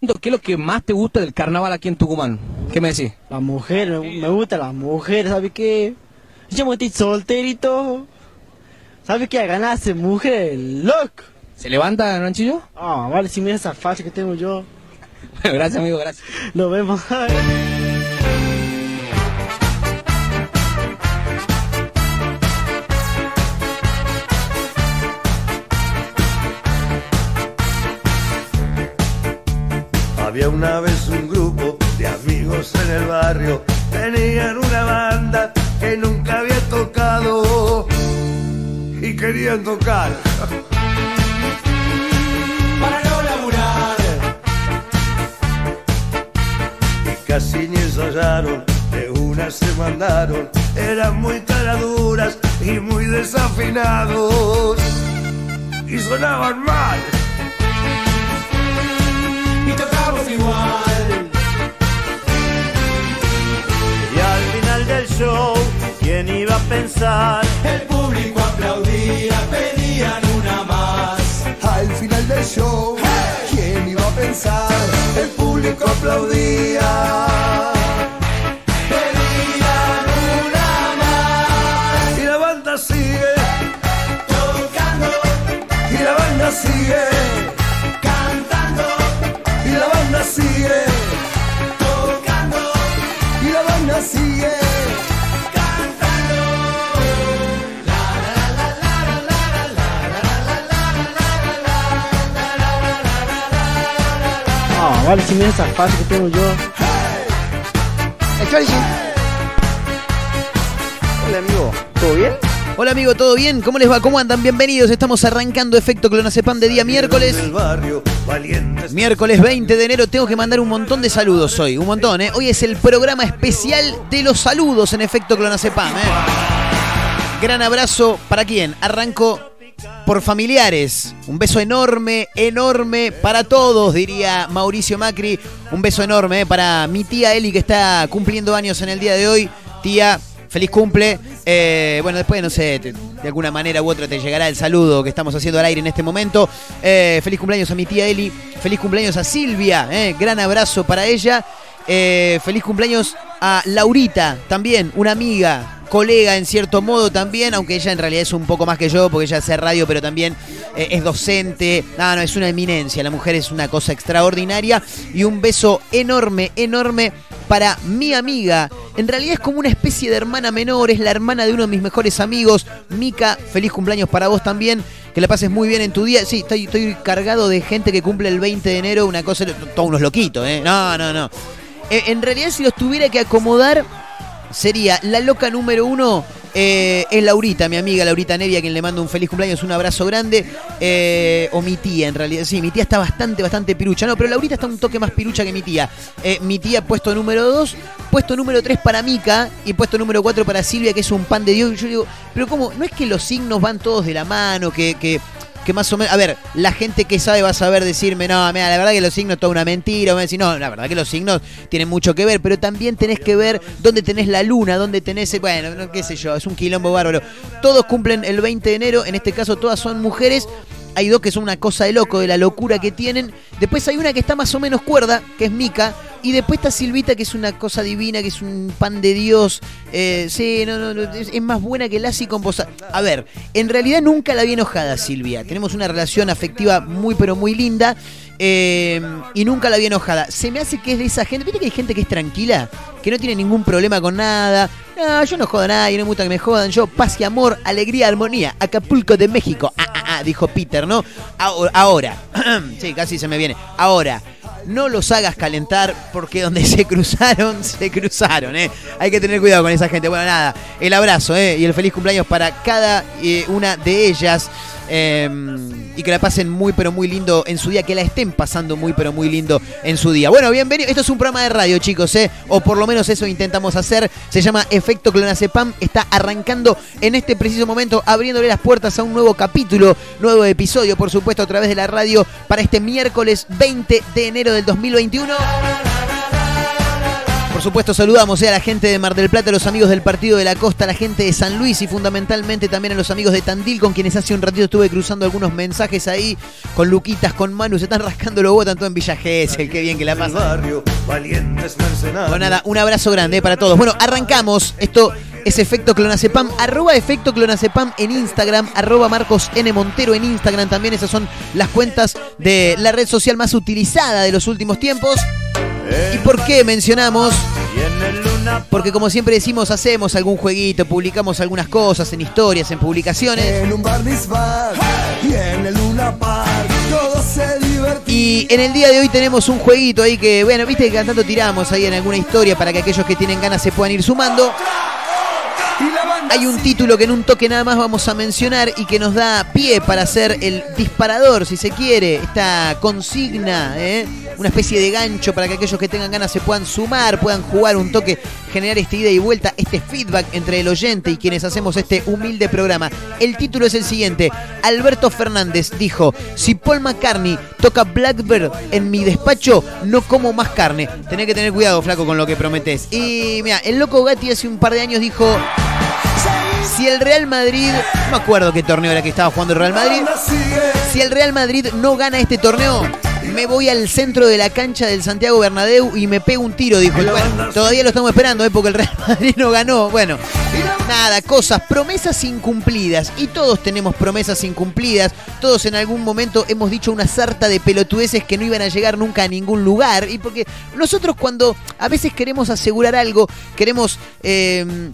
¿Qué es lo que más te gusta del carnaval aquí en Tucumán? ¿Qué me decís? La mujer, me, me gusta la mujer, ¿sabes qué? Yo estoy solterito. ¿Sabes qué? A ganarse mujer, loco. ¿Se levanta, Ranchillo? Ah, vale, si mira esa facha que tengo yo. Bueno, gracias, amigo, gracias. Nos vemos. Había una vez un grupo de amigos en el barrio, tenían una banda que nunca había tocado y querían tocar. Para no laburar. Y casi ni ensayaron, de una se mandaron, eran muy caraduras y muy desafinados y sonaban mal igual. Y al final del show, ¿quién iba a pensar? El público aplaudía, pedían una más. Al final del show, ¿quién iba a pensar? El público aplaudía. Ah, vale, si mira que tengo yo. Hola amigo, ¿todo bien? Hola amigo, ¿todo bien? ¿Cómo les va? ¿Cómo andan? Bienvenidos. Estamos arrancando Efecto Clonazepam de día miércoles. Miércoles 20 de enero tengo que mandar un montón de saludos hoy, un montón, ¿eh? Hoy es el programa especial de los saludos en Efecto Clonazepam, ¿eh? Gran abrazo, ¿para quién? Arranco por familiares. Un beso enorme, enorme para todos, diría Mauricio Macri. Un beso enorme ¿eh? para mi tía Eli que está cumpliendo años en el día de hoy. Tía, feliz cumple. Eh, bueno, después, no sé, de alguna manera u otra te llegará el saludo que estamos haciendo al aire en este momento. Eh, feliz cumpleaños a mi tía Eli. Feliz cumpleaños a Silvia. gran abrazo para ella. Feliz cumpleaños a Laurita, también, una amiga, colega en cierto modo también, aunque ella en realidad es un poco más que yo, porque ella hace radio, pero también eh, es docente. No, no, es una eminencia, la mujer es una cosa extraordinaria. Y un beso enorme, enorme para mi amiga. En realidad es como una especie de hermana menor, es la hermana de uno de mis mejores amigos, Mica. Feliz cumpleaños para vos también. Que la pases muy bien en tu día. Sí, estoy, estoy cargado de gente que cumple el 20 de enero, una cosa, todos unos loquitos, ¿eh? No, no, no. Eh, en realidad, si los tuviera que acomodar, sería la loca número uno. eh, es Laurita, mi amiga Laurita Nevia, quien le mando un feliz cumpleaños, un abrazo grande. eh, o mi tía, en realidad. Sí, mi tía está bastante, bastante pirucha. No, pero Laurita está un toque más pirucha que mi tía. Eh, mi tía, puesto número dos. Puesto número tres para Mica. Y puesto número cuatro para Silvia, que es un pan de Dios. Y yo digo, pero ¿cómo? No es que los signos van todos de la mano, que más o menos, a ver, la gente que sabe va a saber decirme, no, la verdad que los signos toda una mentira, o me decir, no, la verdad que los signos tienen mucho que ver, pero también tenés que ver dónde tenés la luna, dónde tenés, bueno, no, qué sé yo, es un quilombo bárbaro. Todos cumplen el 20 de enero, en este caso todas son mujeres. Hay dos que son una cosa de loco, de la locura que tienen. Después hay una que está más o menos cuerda, que es Mica. Y después está Silvita, que es una cosa divina, que es un pan de Dios. Eh, sí, no, no, no, es, más buena que Lassi con vos. A ver, en realidad nunca la vi enojada, Silvia. Tenemos una relación afectiva muy, pero muy linda. Eh, y nunca la vi enojada. Se me hace que es de esa gente. ¿Viste que hay gente que es tranquila? Que no tiene ningún problema con nada. Yo no jodo a nadie, no me gusta que me jodan. Yo, paz y amor, alegría, armonía. Acapulco de México. Ah, ah, ah, dijo Peter, ¿no? Ahora, ahora. sí, casi se me viene. Ahora, no los hagas calentar porque donde se cruzaron, se cruzaron, ¿eh? Hay que tener cuidado con esa gente. Bueno, nada, el abrazo, ¿eh? Y el feliz cumpleaños para cada eh, una de ellas. Eh, y que la pasen muy, pero muy lindo en su día. Que la estén pasando muy, pero muy lindo en su día. Bueno, bienvenido. Esto es un programa de radio, chicos, ¿eh? O por lo menos eso intentamos hacer. Se llama Efecto Clonazepam. Está arrancando en este preciso momento, abriéndole las puertas a un nuevo capítulo, nuevo episodio, por supuesto, a través de la radio para este miércoles 20 de enero del 2021. Por supuesto, saludamos eh, a la gente de Mar del Plata, a los amigos del Partido de la Costa, a la gente de San Luis y fundamentalmente también a los amigos de Tandil, con quienes hace un ratito estuve cruzando algunos mensajes ahí, con Luquitas, con Manu, se están rascando los botas todo en Villa Gesell, qué bien que la El pasa. barrio, valientes mercenarios. Bueno, nada, un abrazo grande eh, para todos. Bueno, arrancamos. Esto es Efecto Clonacepam. Arroba Efecto Clonacepam en Instagram. Arroba Marcos N. Montero en Instagram. También esas son las cuentas de la red social más utilizada de los últimos tiempos. ¿Y por qué mencionamos? Porque como siempre decimos, hacemos algún jueguito, publicamos algunas cosas en historias, en publicaciones. Y en el día de hoy tenemos un jueguito ahí que, bueno, viste que tanto tiramos ahí en alguna historia para que aquellos que tienen ganas se puedan ir sumando. Hay un título que en un toque nada más vamos a mencionar y que nos da pie para hacer el disparador, si se quiere, esta consigna, ¿eh? una especie de gancho para que aquellos que tengan ganas se puedan sumar, puedan jugar un toque, generar esta ida y vuelta, este feedback entre el oyente y quienes hacemos este humilde programa. El título es el siguiente. Alberto Fernández dijo, si Paul McCartney toca Blackbird en mi despacho, no como más carne. Tenés que tener cuidado, flaco, con lo que prometes. Y mira, el loco Gatti hace un par de años dijo... Si el Real Madrid, no me acuerdo qué torneo era que estaba jugando el Real Madrid, si el Real Madrid no gana este torneo, me voy al centro de la cancha del Santiago Bernabéu y me pego un tiro, dijo. Bueno, todavía lo estamos esperando, ¿eh? porque el Real Madrid no ganó. Bueno, nada, cosas, promesas incumplidas. Y todos tenemos promesas incumplidas. Todos en algún momento hemos dicho una sarta de pelotudeces que no iban a llegar nunca a ningún lugar. Y porque nosotros cuando a veces queremos asegurar algo, queremos... eh,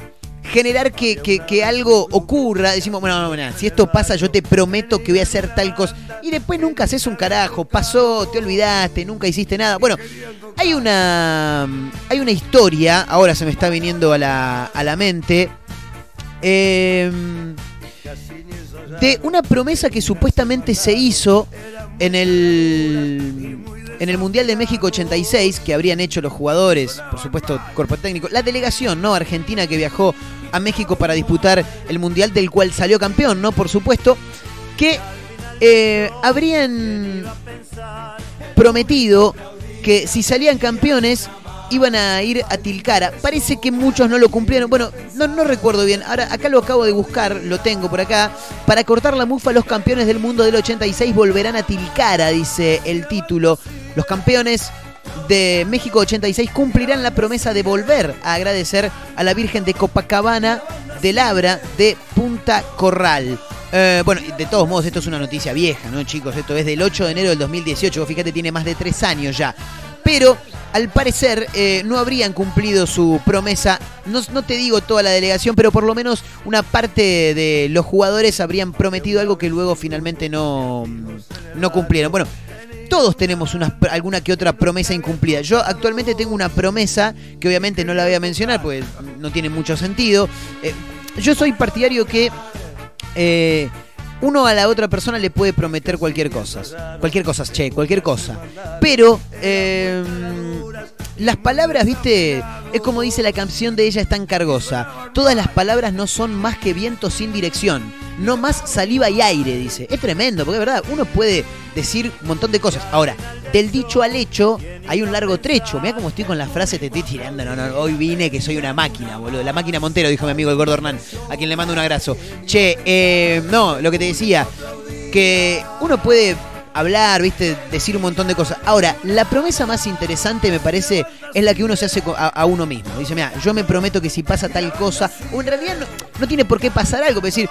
generar que, que- algo ocurra, decimos, bueno, no, si esto pasa, yo te prometo que voy a hacer tal cosa. Y después nunca haces un carajo, pasó, te olvidaste, nunca hiciste nada. Bueno, hay una, hay una historia, ahora se me está viniendo a la, a la mente, eh, de una promesa que supuestamente se hizo en el en el Mundial de México 86 que habrían hecho los jugadores, por supuesto, cuerpo técnico, la delegación, ¿no? Argentina que viajó a México para disputar el Mundial del cual salió campeón, ¿no? Por supuesto, que eh, habrían prometido que si salían campeones iban a ir a Tilcara. Parece que muchos no lo cumplieron. Bueno, no, no recuerdo bien. Ahora acá lo acabo de buscar, lo tengo por acá. Para cortar la mufa, los campeones del mundo del 86 volverán a Tilcara, dice el título. Los campeones de México 86 cumplirán la promesa de volver a agradecer a la Virgen de Copacabana de Labra de Punta Corral. Eh, bueno, de todos modos, esto es una noticia vieja, ¿no, chicos? Esto es del 8 de enero del 2018. Vos Fíjate, tiene más de tres años ya. Pero, al parecer, eh, no habrían cumplido su promesa. No, no te digo toda la delegación, pero por lo menos una parte de los jugadores habrían prometido algo que luego finalmente no, no cumplieron. Bueno, todos tenemos una, alguna que otra promesa incumplida. Yo actualmente tengo una promesa que obviamente no la voy a mencionar porque no tiene mucho sentido. Eh, yo soy partidario que eh, uno a la otra persona le puede prometer cualquier cosa. Cualquier cosa, che, cualquier cosa. Pero eh, las palabras, viste, es como dice la canción de ella es tan cargosa. Todas las palabras no son más que viento sin dirección. No más saliva y aire, dice. Es tremendo, porque es verdad, uno puede decir un montón de cosas. Ahora, del dicho al hecho hay un largo trecho. Mira cómo estoy con la frase, te estoy tirando. No, no, hoy vine que soy una máquina, boludo. La máquina Montero, dijo mi amigo el gordo Hernán, a quien le mando un abrazo. Che, eh, no, lo que te decía, que uno puede hablar, viste, decir un montón de cosas. Ahora, la promesa más interesante me parece es la que uno se hace a, a uno mismo. Dice, mira, yo me prometo que si pasa tal cosa, o en realidad no, no tiene por qué pasar algo, pero decir,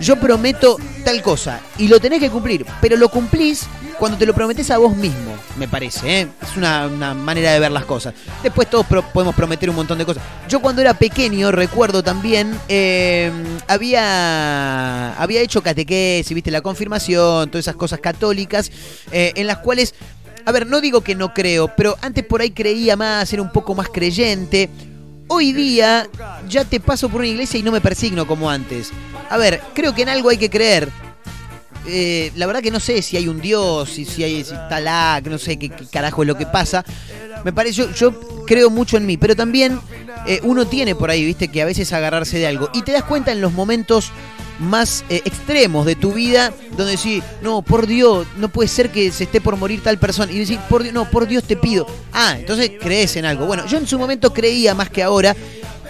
yo prometo tal cosa y lo tenés que cumplir, pero lo cumplís cuando te lo prometés a vos mismo, me parece. ¿eh? Es una, una manera de ver las cosas. Después todos podemos prometer un montón de cosas. Yo cuando era pequeño, recuerdo también, eh, había, había hecho catequesis, viste, la confirmación, todas esas cosas católicas, eh, en las cuales... A ver, no digo que no creo, pero antes por ahí creía más, era un poco más creyente. Hoy día ya te paso por una iglesia y no me persigno como antes. A ver, creo que en algo hay que creer. Eh, la verdad que no sé si hay un Dios, si, si hay si está la, no sé qué, carajo es lo que pasa. Me parece, yo, yo creo mucho en mí, pero también eh, uno tiene por ahí, viste, que a veces agarrarse de algo. Y te das cuenta en los momentos más eh, extremos de tu vida, donde decís, no, por Dios, no puede ser que se esté por morir tal persona. Y decís, por Dios, no, por Dios te pido. Ah, entonces crees en algo. Bueno, yo en su momento creía más que ahora.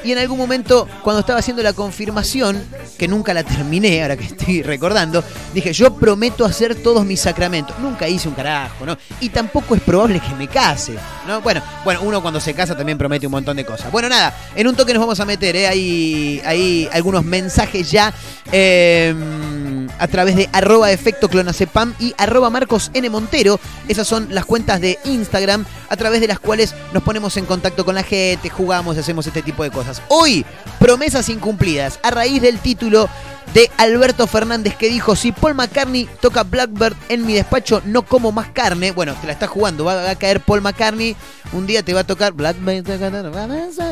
Y en algún momento, cuando estaba haciendo la confirmación, que nunca la terminé, ahora que estoy recordando, dije, yo prometo hacer todos mis sacramentos. Nunca hice un carajo, ¿no? Y tampoco es probable que me case, ¿no? Bueno, bueno, uno cuando se casa también promete un montón de cosas. Bueno, nada, en un toque nos vamos a meter, ¿eh? Hay, hay algunos mensajes ya eh, a través de arroba efecto clonacepam y arroba Marcos N. Montero. Esas son las cuentas de Instagram a través de las cuales nos ponemos en contacto con la gente, jugamos hacemos este tipo de cosas. Hoy, promesas incumplidas, a raíz del título de Alberto Fernández que dijo, si Paul McCartney toca Blackbird en mi despacho, no como más carne. Bueno, te la está jugando, va, a caer Paul McCartney, un día te va a tocar Blackbird.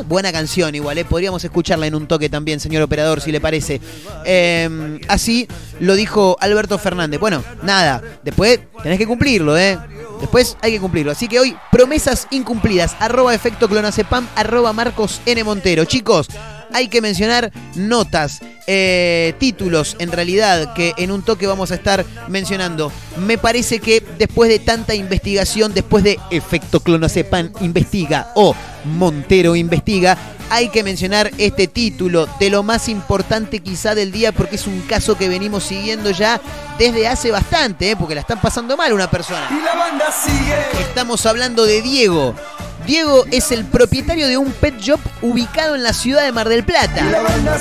Buena canción igual, ¿eh? podríamos escucharla en un toque también, señor operador, si le parece. Eh, así lo dijo Alberto Fernández. Bueno, nada, después tenés que cumplirlo, ¿eh? Después hay que cumplirlo. Así que hoy, promesas incumplidas. Arroba efecto clonacepam, arroba Marcos N. Montero. Chicos, hay que mencionar notas, eh, títulos en realidad que en un toque vamos a estar mencionando. Me parece que después de tanta investigación, después de Efecto Clonacepan investiga o Montero investiga, hay que mencionar este título de lo más importante quizá del día porque es un caso que venimos siguiendo ya desde hace bastante, ¿eh? porque la están pasando mal una persona. Y la banda sigue. Estamos hablando de Diego. Diego es el propietario de un pet shop ubicado en la ciudad de Mar del Plata.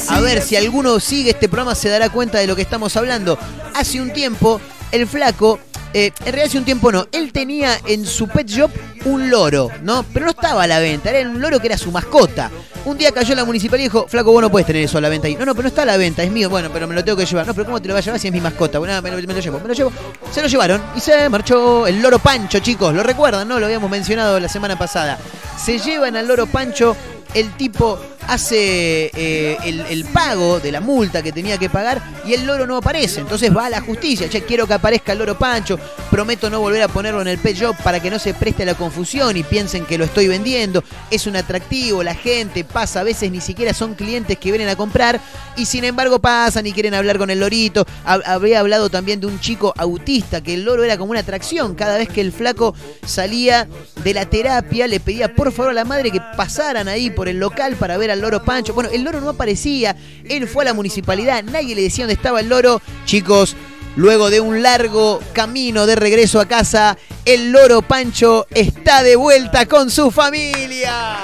A ver si alguno sigue este programa se dará cuenta de lo que estamos hablando. Hace un tiempo, el flaco, eh, en realidad hace un tiempo no, él tenía en su pet shop un loro, ¿no? Pero no estaba a la venta, era un loro que era su mascota. Un día cayó la municipalidad y dijo, flaco, vos no puedes tener eso a la venta ahí. No, no, pero no está a la venta, es mío. Bueno, pero me lo tengo que llevar. No, pero ¿cómo te lo vas a llevar si es mi mascota? Bueno, me lo, me lo llevo, me lo llevo. Se lo llevaron y se marchó el loro Pancho, chicos. ¿Lo recuerdan, no? Lo habíamos mencionado la semana pasada. Se llevan al loro Pancho, el tipo hace eh, el, pago de la multa que tenía que pagar y el loro no aparece. Entonces va a la justicia, che, quiero que aparezca el loro Pancho, prometo no volver a ponerlo en el pet shop para que no se preste a la confusión y piensen que lo estoy vendiendo. Es un atractivo, la gente pasa, a veces ni siquiera son clientes que vienen a comprar y sin embargo pasan y quieren hablar con el lorito. Hab- Habría hablado también de un chico autista, que el loro era como una atracción. Cada vez que el flaco salía de la terapia, le pedía por favor a la madre que pasaran ahí por el local para ver al loro Pancho. Bueno, el loro no aparecía, él fue a la municipalidad, nadie le decía dónde estaba el loro. Chicos, luego de un largo camino de regreso a casa, el loro Pancho está de vuelta con su familia.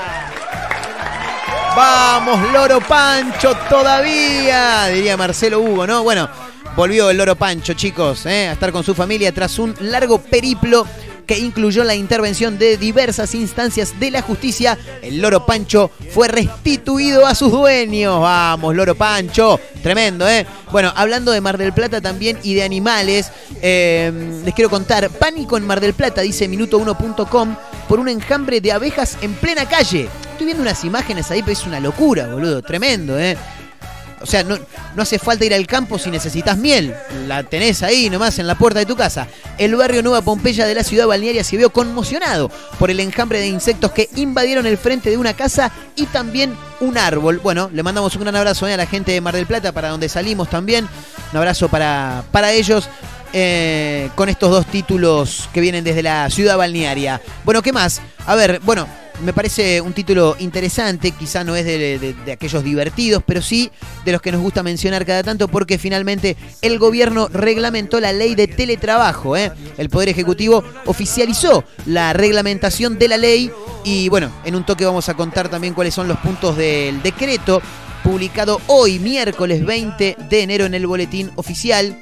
Vamos, Loro Pancho, todavía, diría Marcelo Hugo, ¿no? Bueno, volvió el Loro Pancho, chicos, ¿eh? a estar con su familia tras un largo periplo que incluyó la intervención de diversas instancias de la justicia. El Loro Pancho fue restituido a sus dueños. Vamos, Loro Pancho. Tremendo, ¿eh? Bueno, hablando de Mar del Plata también y de animales, eh, les quiero contar, pánico en Mar del Plata, dice minuto1.com, por un enjambre de abejas en plena calle. Estoy viendo unas imágenes ahí, pero es una locura, boludo. Tremendo, ¿eh? O sea, no, no hace falta ir al campo si necesitas miel. La tenés ahí nomás en la puerta de tu casa. El barrio Nueva Pompeya de la ciudad balnearia se vio conmocionado por el enjambre de insectos que invadieron el frente de una casa y también un árbol. Bueno, le mandamos un gran abrazo eh, a la gente de Mar del Plata, para donde salimos también. Un abrazo para, para ellos. eh, con estos dos títulos que vienen desde la ciudad balnearia. Bueno, ¿qué más? A ver, bueno, me parece un título interesante, quizá no es de, aquellos divertidos, pero sí de los que nos gusta mencionar cada tanto porque finalmente el gobierno reglamentó la ley de teletrabajo. ¿eh? El Poder Ejecutivo oficializó la reglamentación de la ley y bueno, en un toque vamos a contar también cuáles son los puntos del decreto publicado hoy, miércoles 20 de enero en el boletín oficial.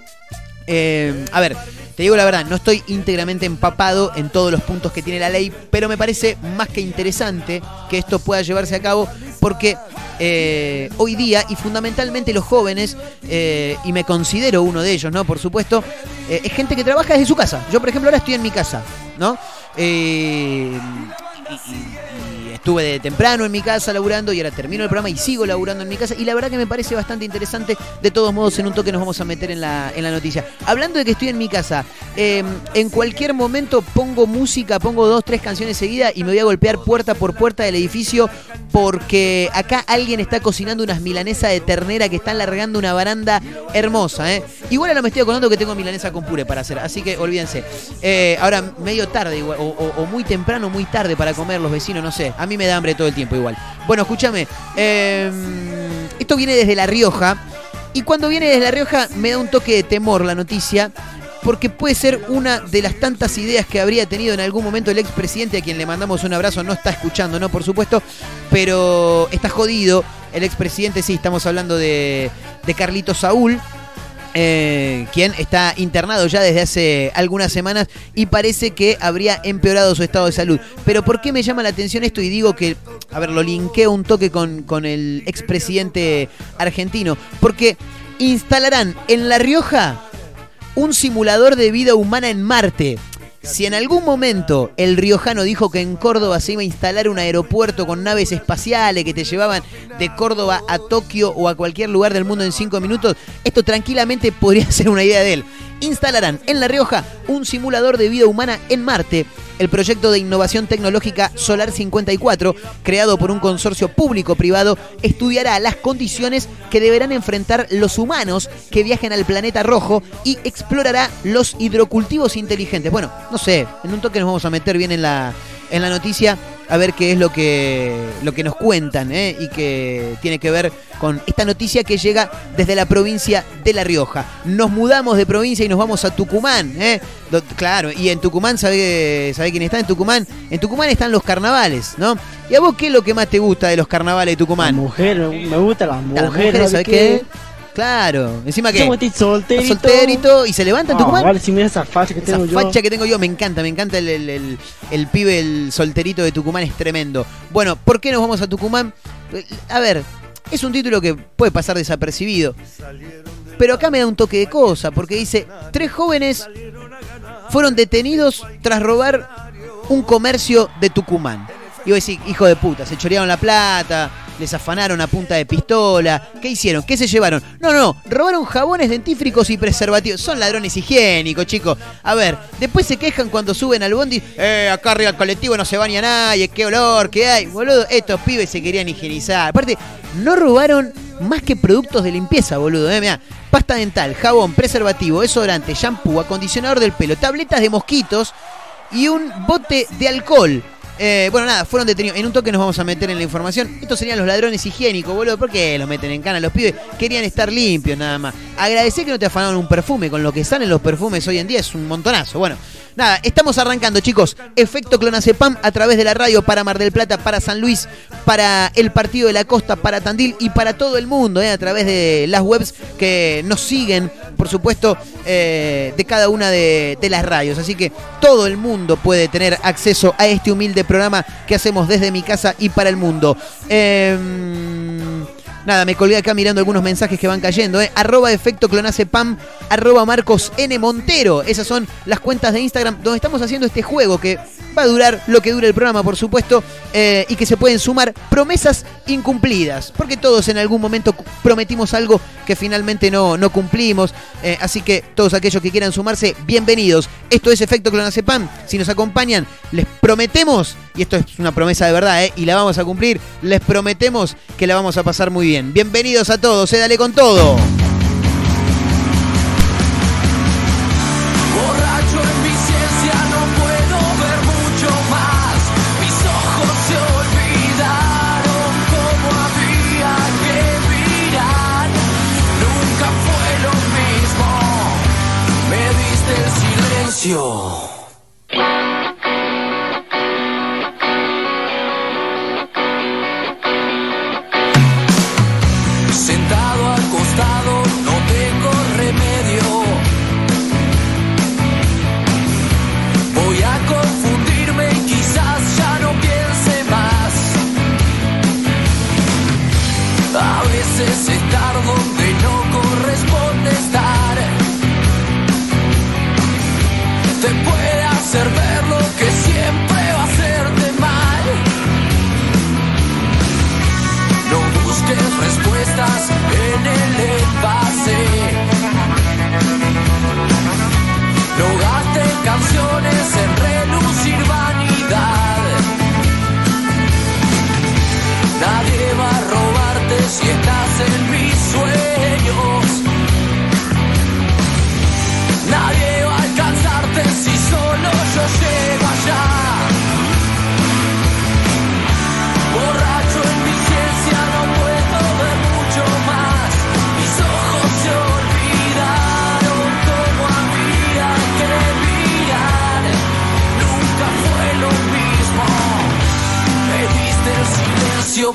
Eh, a ver, te digo la verdad, no estoy íntegramente empapado en todos los puntos que tiene la ley, pero me parece más que interesante que esto pueda llevarse a cabo porque eh, hoy día y fundamentalmente los jóvenes, eh, y me considero uno de ellos, ¿no? Por supuesto, eh, es gente que trabaja desde su casa. Yo, por ejemplo, ahora estoy en mi casa, ¿no? Y estuve de temprano en mi casa laburando y ahora termino el programa y sigo laburando en mi casa. Y la verdad que me parece bastante interesante. De todos modos, en un toque nos vamos a meter en la, en la noticia. Hablando de que estoy en mi casa, eh, en cualquier momento pongo música, pongo dos, tres canciones seguidas y me voy a golpear puerta por puerta del edificio porque acá alguien está cocinando unas milanesas de ternera que están largando una baranda hermosa. ¿eh? Igual ahora me estoy acordando que tengo milanesa con puré para hacer, así que olvídense. Eh, ahora medio tarde o, muy temprano, muy tarde para comer los vecinos, no sé. Me da hambre todo el tiempo igual. Bueno, escúchame. eh, esto viene desde La Rioja. Y cuando viene desde La Rioja me da un toque de temor la noticia. Porque puede ser una de las tantas ideas que habría tenido en algún momento el expresidente, a quien le mandamos un abrazo, no está escuchando, ¿no? Por supuesto, pero está jodido. El expresidente, sí, estamos hablando de, de Carlito Saúl, eh, quien está internado ya desde hace algunas semanas y parece que habría empeorado su estado de salud. Pero ¿por qué me llama la atención esto y digo que, a ver, lo linkeo un toque con, con el expresidente argentino? Porque instalarán en La Rioja un simulador de vida humana en Marte. Si en algún momento el riojano dijo que en Córdoba se iba a instalar un aeropuerto con naves espaciales que te llevaban de Córdoba a Tokio o a cualquier lugar del mundo en cinco minutos, esto tranquilamente podría ser una idea de él. Instalarán en La Rioja un simulador de vida humana en Marte. El proyecto de innovación tecnológica Solar 54, creado por un consorcio público-privado, estudiará las condiciones que deberán enfrentar los humanos que viajen al planeta rojo y explorará los hidrocultivos inteligentes. Bueno, no sé, en un toque nos vamos a meter bien en la, en la noticia a ver qué es lo que, lo que nos cuentan ¿eh? y que tiene que ver con esta noticia que llega desde la provincia de La Rioja. Nos mudamos de provincia y nos vamos a Tucumán. ¿eh? Do- Claro, y en Tucumán, ¿sabe, ¿sabe quién está en Tucumán? En Tucumán están los carnavales, ¿no? ¿Y a vos qué es lo que más te gusta de los carnavales de La Tucumán? mujer, me gusta la mujer. las mujeres, ¿sabes ¿sabes qué? Claro, encima que estoy solterito. solterito y se levanta en Ah, Tucumán. vale, si mira esa facha que Esa tengo yo. facha que tengo yo, me encanta, me encanta el, el- el- el pibe, el solterito de Tucumán, es tremendo. Bueno, ¿por qué nos vamos a Tucumán? A ver, es un título que puede pasar desapercibido. Pero acá me da un toque de cosa, porque dice, tres jóvenes fueron detenidos tras robar un comercio de Tucumán. Y voy a decir, hijo de puta, se chorearon la plata, les afanaron a punta de pistola. ¿Qué hicieron? ¿Qué se llevaron? No, no, robaron jabones dentífricos y preservativos. Son ladrones higiénicos, chicos. A ver, después se quejan cuando suben al bondi. Eh, acá arriba del colectivo no se baña nadie, qué olor que hay. Boludo, estos pibes se querían higienizar. Aparte, no robaron más que productos de limpieza, boludo. Eh, mirá, pasta dental, jabón, preservativo, desodorante, shampoo, acondicionador del pelo, tabletas de mosquitos y un bote de alcohol. Eh, bueno, nada, fueron detenidos. En un toque nos vamos a meter en la información. Estos serían los ladrones higiénicos, boludo. ¿Por qué los meten en cana? Los pibes querían estar limpios nada más. Agradecer que no te afanaron un perfume. Con lo que salen los perfumes hoy en día es un montonazo. Bueno, nada, estamos arrancando, chicos. Efecto Clonazepam a través de la radio para Mar del Plata, para San Luis, para el Partido de la Costa, para Tandil y para todo el mundo, eh, a través de las webs que nos siguen, por supuesto, eh, de cada una de, de las radios. Así que todo el mundo puede tener acceso a este humilde programa que hacemos desde mi casa y para el mundo. Em, Nada, me colgué acá mirando algunos mensajes que van cayendo. ¿eh? Arroba efecto clonacepam, arroba Marcos N. Montero. Esas son las cuentas de Instagram donde estamos haciendo este juego que va a durar lo que dure el programa, por supuesto, eh, y que se pueden sumar promesas incumplidas. Porque todos en algún momento prometimos algo que finalmente no, no cumplimos. Eh, así que todos aquellos que quieran sumarse, bienvenidos. Esto es Efecto Clonacepam. Si nos acompañan, les prometemos, y esto es una promesa de verdad, y la vamos a cumplir, les prometemos que la vamos a pasar muy bien. Bienvenidos a todos, eh, dale con todo.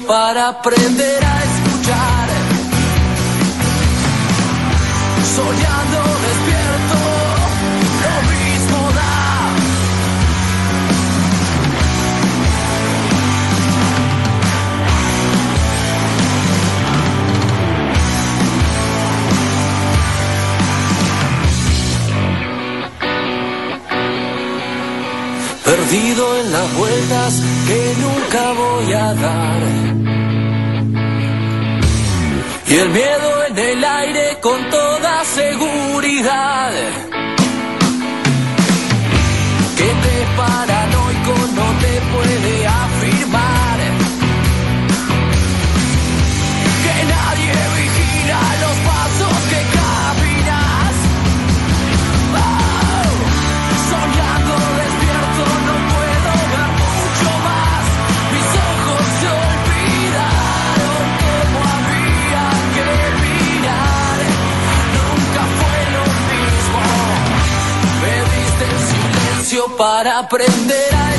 Para aprender a escuchar. Soñando Perdido en las vueltas que nunca voy a dar. Y el miedo en el aire con toda seguridad. Para aprender a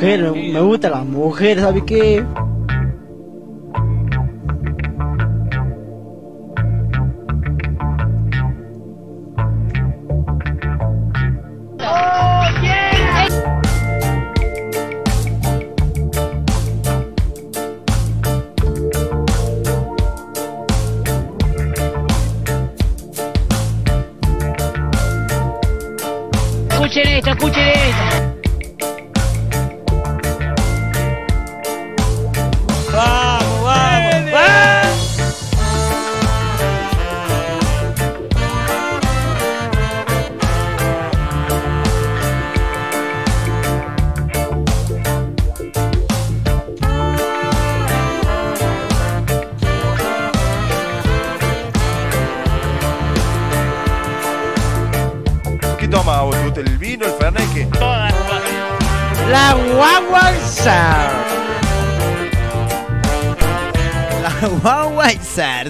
Me gusta la mujer, ¿sabe qué?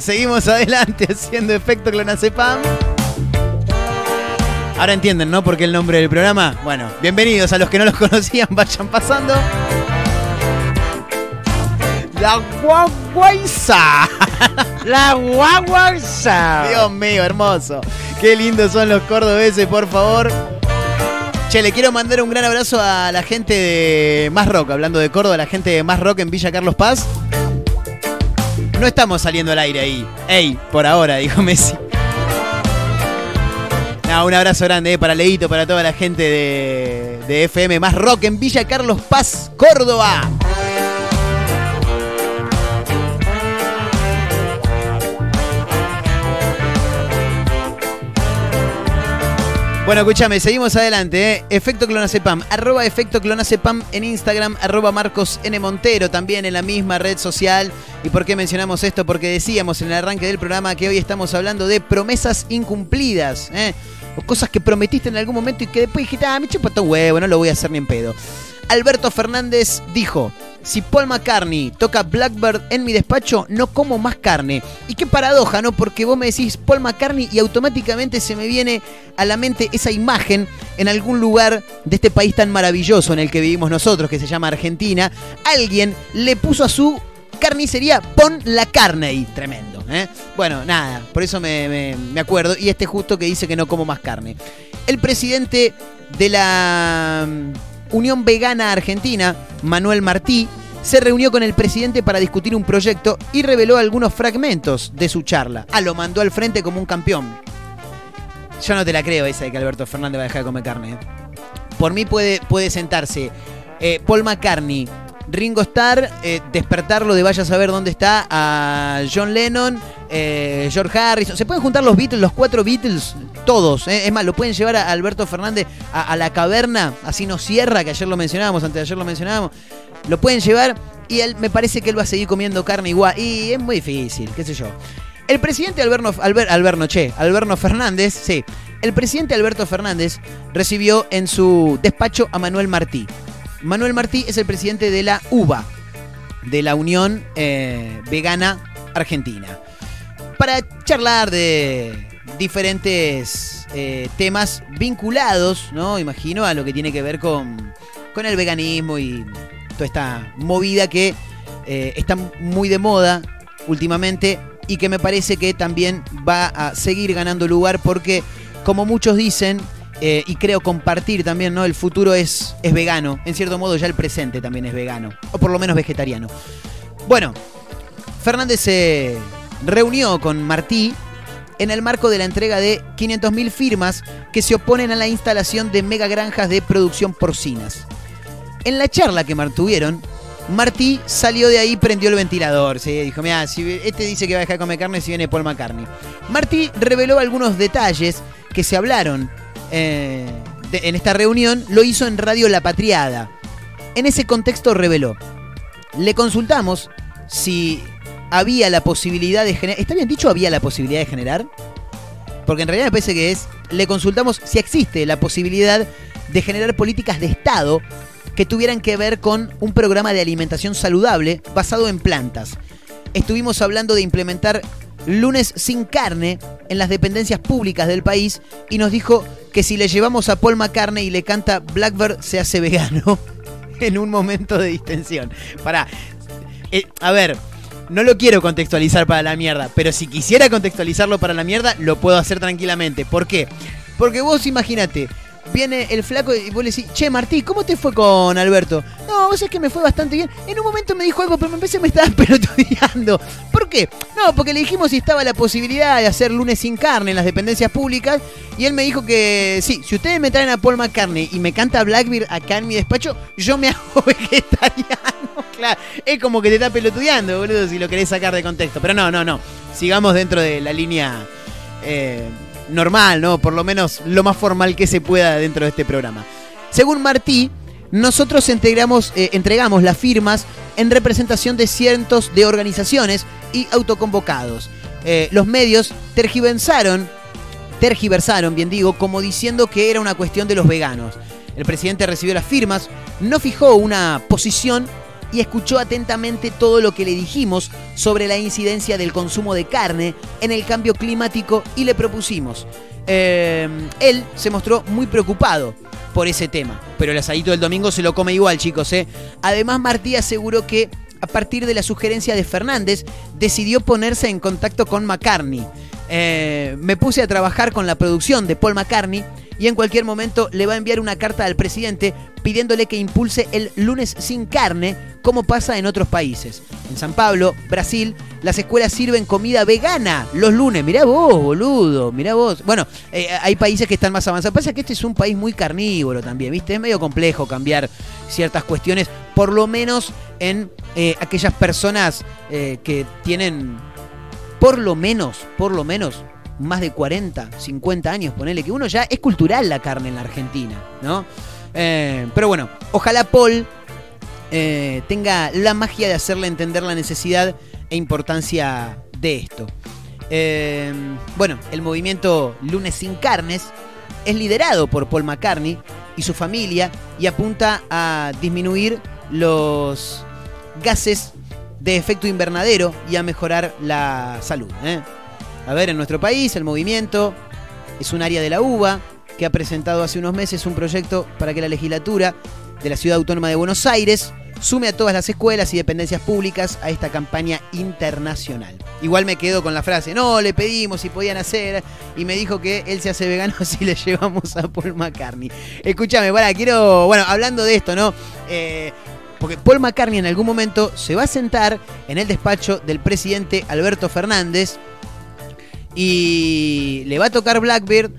Seguimos adelante haciendo efecto clonazepam. Ahora entienden, ¿no? Por qué el nombre del programa. Bueno, bienvenidos a los que no los conocían, vayan pasando. La Wowweiser. La guaguanza. Dios mío, hermoso. Qué lindos son los cordobeses, por favor. Che, le quiero mandar un gran abrazo a la gente de Más Rock, hablando de Córdoba, la gente de Más Rock en Villa Carlos Paz. No estamos saliendo al aire ahí. Ey, por ahora, dijo Messi. No, un abrazo grande eh, para Leito, para toda la gente de FM Más Rock en Villa Carlos Paz, Córdoba. Bueno, escúchame, seguimos adelante. ¿eh? Efecto Clonacepam, arroba Efecto Clonacepam en Instagram, arroba Marcos N. Montero, también en la misma red social. ¿Y por qué mencionamos esto? Porque decíamos en el arranque del programa que hoy estamos hablando de promesas incumplidas. ¿eh? O cosas que prometiste en algún momento y que después dijiste, ah, me chupa todo huevo, no lo voy a hacer ni en pedo. Alberto Fernández dijo, si Paul McCartney toca Blackbird en mi despacho, no como más carne. Y qué paradoja, ¿no? Porque vos me decís Paul McCartney y automáticamente se me viene a la mente esa imagen en algún lugar de este país tan maravilloso en el que vivimos nosotros, que se llama Argentina. Alguien le puso a su carnicería Pon la carne y tremendo. ¿eh? Bueno, nada, por eso me, me- me acuerdo. Y este justo que dice que no como más carne. El presidente de la Unión Vegana Argentina, Manuel Martí, se reunió con el presidente para discutir un proyecto y reveló algunos fragmentos de su charla. Ah, lo mandó al frente como un campeón. Yo no te la creo esa de que Alberto Fernández va a dejar de comer carne. ¿eh? Por mí puede, puede sentarse eh, Paul McCartney, Ringo Starr, eh, despertarlo de vaya a saber dónde está a John Lennon, George Harrison. Se pueden juntar los Beatles, los cuatro Beatles, todos. eh. Es más, lo pueden llevar a Alberto Fernández a, la caverna, así nos cierra, que ayer lo mencionábamos, antes de ayer lo mencionábamos. Lo pueden llevar y él me parece que él va a seguir comiendo carne igual. Y es muy difícil, qué sé yo. El presidente Alberno, Alber- Alberno, che, Alberno Fernández, sí. El presidente Alberto Fernández recibió en su despacho a Manuel Martí. Manuel Martí es el presidente de la UBA, de la Unión eh, Vegana Argentina. Para charlar de diferentes eh, temas vinculados, ¿no? Imagino, a lo que tiene que ver con, con el veganismo y toda esta movida que eh, está muy de moda últimamente y que me parece que también va a seguir ganando lugar porque, como muchos dicen, eh, y creo compartir también, ¿no? El futuro es, es vegano. En cierto modo, ya el presente también es vegano. O por lo menos vegetariano. Bueno, Fernández se reunió con Martí en el marco de la entrega de 500.000 firmas que se oponen a la instalación de megagranjas de producción porcinas. En la charla que mantuvieron, Martí salió de ahí prendió el ventilador. ¿sí? Dijo, mira, si este dice que va a dejar de comer carne si viene Paul McCartney. Martí reveló algunos detalles que se hablaron eh, en esta reunión. Lo hizo en Radio La Patriada. En ese contexto reveló, le consultamos si había la posibilidad de generar... ¿Está bien dicho había la posibilidad de generar? Porque en realidad me parece que es, le consultamos si existe la posibilidad de generar políticas de Estado que tuvieran que ver con un programa de alimentación saludable basado en plantas. Estuvimos hablando de implementar lunes sin carne en las dependencias públicas del país y nos dijo que si le llevamos a Paul McCartney y le canta Blackbird se hace vegano en un momento de distensión. Pará, eh, a ver, no lo quiero contextualizar para la mierda, pero si quisiera contextualizarlo para la mierda, lo puedo hacer tranquilamente. ¿Por qué? Porque vos imagínate, viene el flaco y vos le decís, che Martí, ¿cómo te fue con Alberto? No, vos es que me fue bastante bien. En un momento me dijo algo, pero me empecé me estaba pelotudeando. ¿Por qué? No, porque le dijimos si estaba la posibilidad de hacer lunes sin carne en las dependencias públicas. Y él me dijo que sí, si ustedes me traen a Paul McCartney y me canta Blackbeard acá en mi despacho, yo me hago vegetariano. Claro, es como que te está pelotudeando, boludo, si lo querés sacar de contexto. Pero no, no, no. Sigamos dentro de la línea eh, normal, ¿no? Por lo menos lo más formal que se pueda dentro de este programa. Según Martí, nosotros entregamos, eh, entregamos las firmas en representación de cientos de organizaciones y autoconvocados. Eh, los medios tergiversaron, tergiversaron, bien digo, como diciendo que era una cuestión de los veganos. El presidente recibió las firmas, no fijó una posición y escuchó atentamente todo lo que le dijimos sobre la incidencia del consumo de carne en el cambio climático y le propusimos. Eh, él se mostró muy preocupado por ese tema, pero el asadito del domingo se lo come igual, chicos. ¿eh? Además, Martí aseguró que a partir de la sugerencia de Fernández decidió ponerse en contacto con McCartney. Eh, me puse a trabajar con la producción de Paul McCartney y en cualquier momento le va a enviar una carta al presidente pidiéndole que impulse el lunes sin carne, como pasa en otros países. En San Pablo, Brasil, las escuelas sirven comida vegana los lunes. Mirá vos, boludo, mirá vos. Bueno, eh, hay países que están más avanzados. Pasa que este es un país muy carnívoro también, ¿viste? Es medio complejo cambiar ciertas cuestiones, por lo menos en eh, aquellas personas eh, que tienen por lo menos, por lo menos, más de 40, 50 años, ponele, que uno ya es cultural la carne en la Argentina, ¿no? Eh, pero bueno, ojalá Paul eh, tenga la magia de hacerle entender la necesidad e importancia de esto. Eh, bueno, el movimiento Lunes sin Carnes es liderado por Paul McCartney y su familia y apunta a disminuir los gases de efecto invernadero y a mejorar la salud. A ver, en nuestro país el movimiento es un área de la UBA que ha presentado hace unos meses un proyecto para que la legislatura de la Ciudad Autónoma de Buenos Aires sume a todas las escuelas y dependencias públicas a esta campaña internacional. Igual me quedo con la frase, no, le pedimos si podían hacer, y me dijo que él se hace vegano si le llevamos a Paul McCartney. Escúchame, para, quiero, bueno, hablando de esto, ¿no? Eh, Porque Paul McCartney en algún momento se va a sentar en el despacho del presidente Alberto Fernández y le va a tocar Blackbeard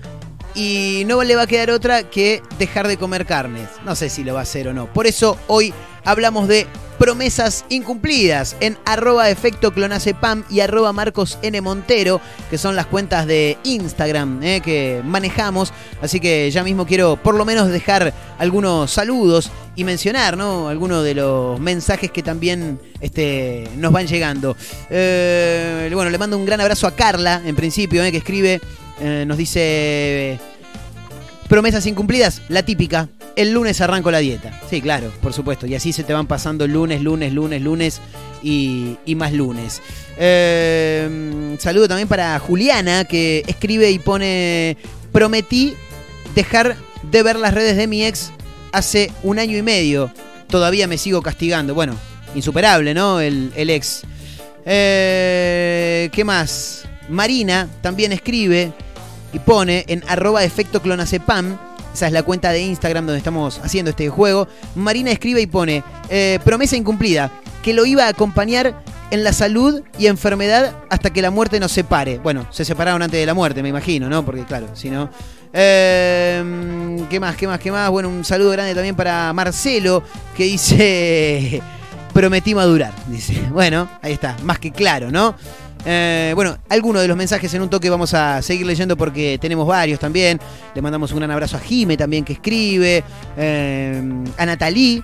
y no le va a quedar otra que dejar de comer carnes. No sé si lo va a hacer o no. Por eso hoy hablamos de promesas incumplidas en arroba efecto clonacepam y arroba marcos n montero, que son las cuentas de Instagram eh, que manejamos. Así que ya mismo quiero por lo menos dejar algunos saludos y mencionar ¿no? algunos de los mensajes que también este, nos van llegando. Eh, bueno, le mando un gran abrazo a Carla, en principio, eh, que escribe, eh, nos dice... Promesas incumplidas, la típica. El lunes arranco la dieta. Sí, claro, por supuesto. Y así se te van pasando lunes, lunes, lunes, lunes y, y más lunes. Eh, saludo también para Juliana, que escribe y pone, prometí dejar de ver las redes de mi ex hace un año y medio. Todavía me sigo castigando. Bueno, insuperable, ¿no? El, el ex. Eh, ¿Qué más? Marina también escribe y pone en arroba efecto clonacepam. Esa es la cuenta de Instagram donde estamos haciendo este juego. Marina escribe y pone eh, promesa incumplida, que lo iba a acompañar en la salud y enfermedad hasta que la muerte nos separe. Bueno, se separaron antes de la muerte, me imagino, ¿no? Porque claro, si no... Eh, ¿Qué más? ¿Qué más? ¿Qué más? Bueno, un saludo grande también para Marcelo, que dice... Prometí madurar, dice. Bueno, ahí está, más que claro, ¿no? Eh, bueno, algunos de los mensajes en un toque vamos a seguir leyendo porque tenemos varios también. Le mandamos un gran abrazo a Jime también que escribe, eh, a Natalí.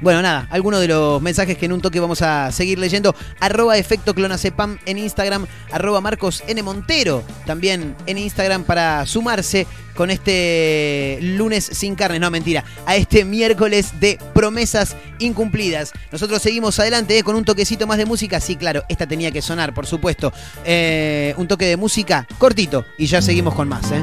Bueno, nada, algunos de los mensajes que en un toque vamos a seguir leyendo. Arroba efecto clonacepam en Instagram, arroba Marcos N. Montero también en Instagram para sumarse con este lunes sin carne, no mentira, a este miércoles de promesas incumplidas. Nosotros seguimos adelante eh, con un toquecito más de música. Sí, claro, esta tenía que sonar, por supuesto. Eh, un toque de música cortito y ya seguimos con más. ¿eh?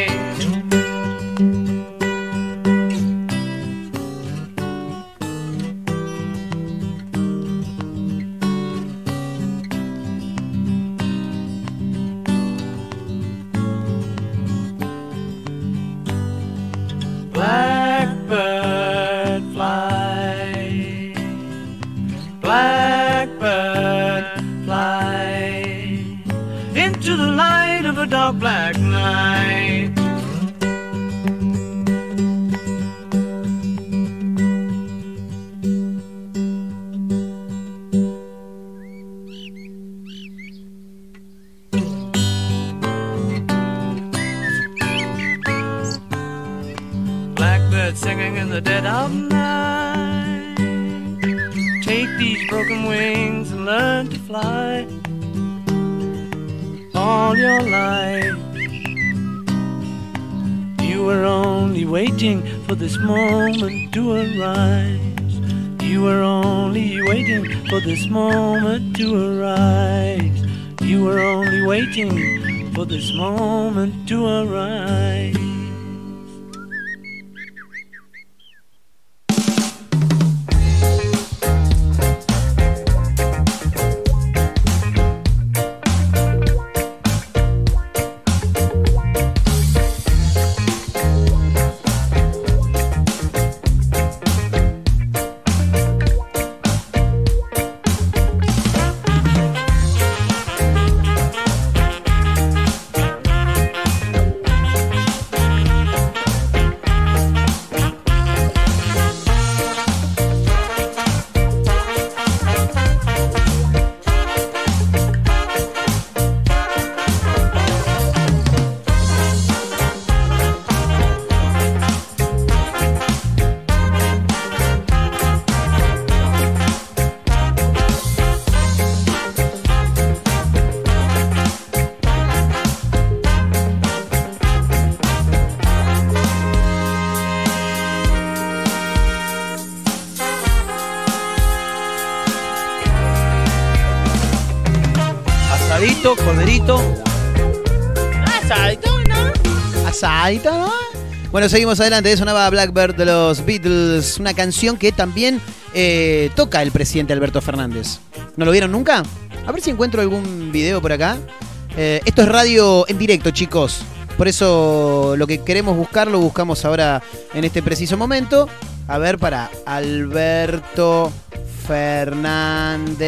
Fly all your life. You were only waiting for this moment to arise. You were only waiting for this moment to arise. You were only waiting for this moment to arise. Bueno, seguimos adelante. Sonaba Blackbird de los Beatles, una canción que también eh, toca el presidente Alberto Fernández. ¿No lo vieron nunca? A ver si encuentro algún video por acá. Eh, esto es radio en directo, chicos. Por eso lo que queremos buscar lo buscamos ahora en este preciso momento. A ver, para Alberto Fernández.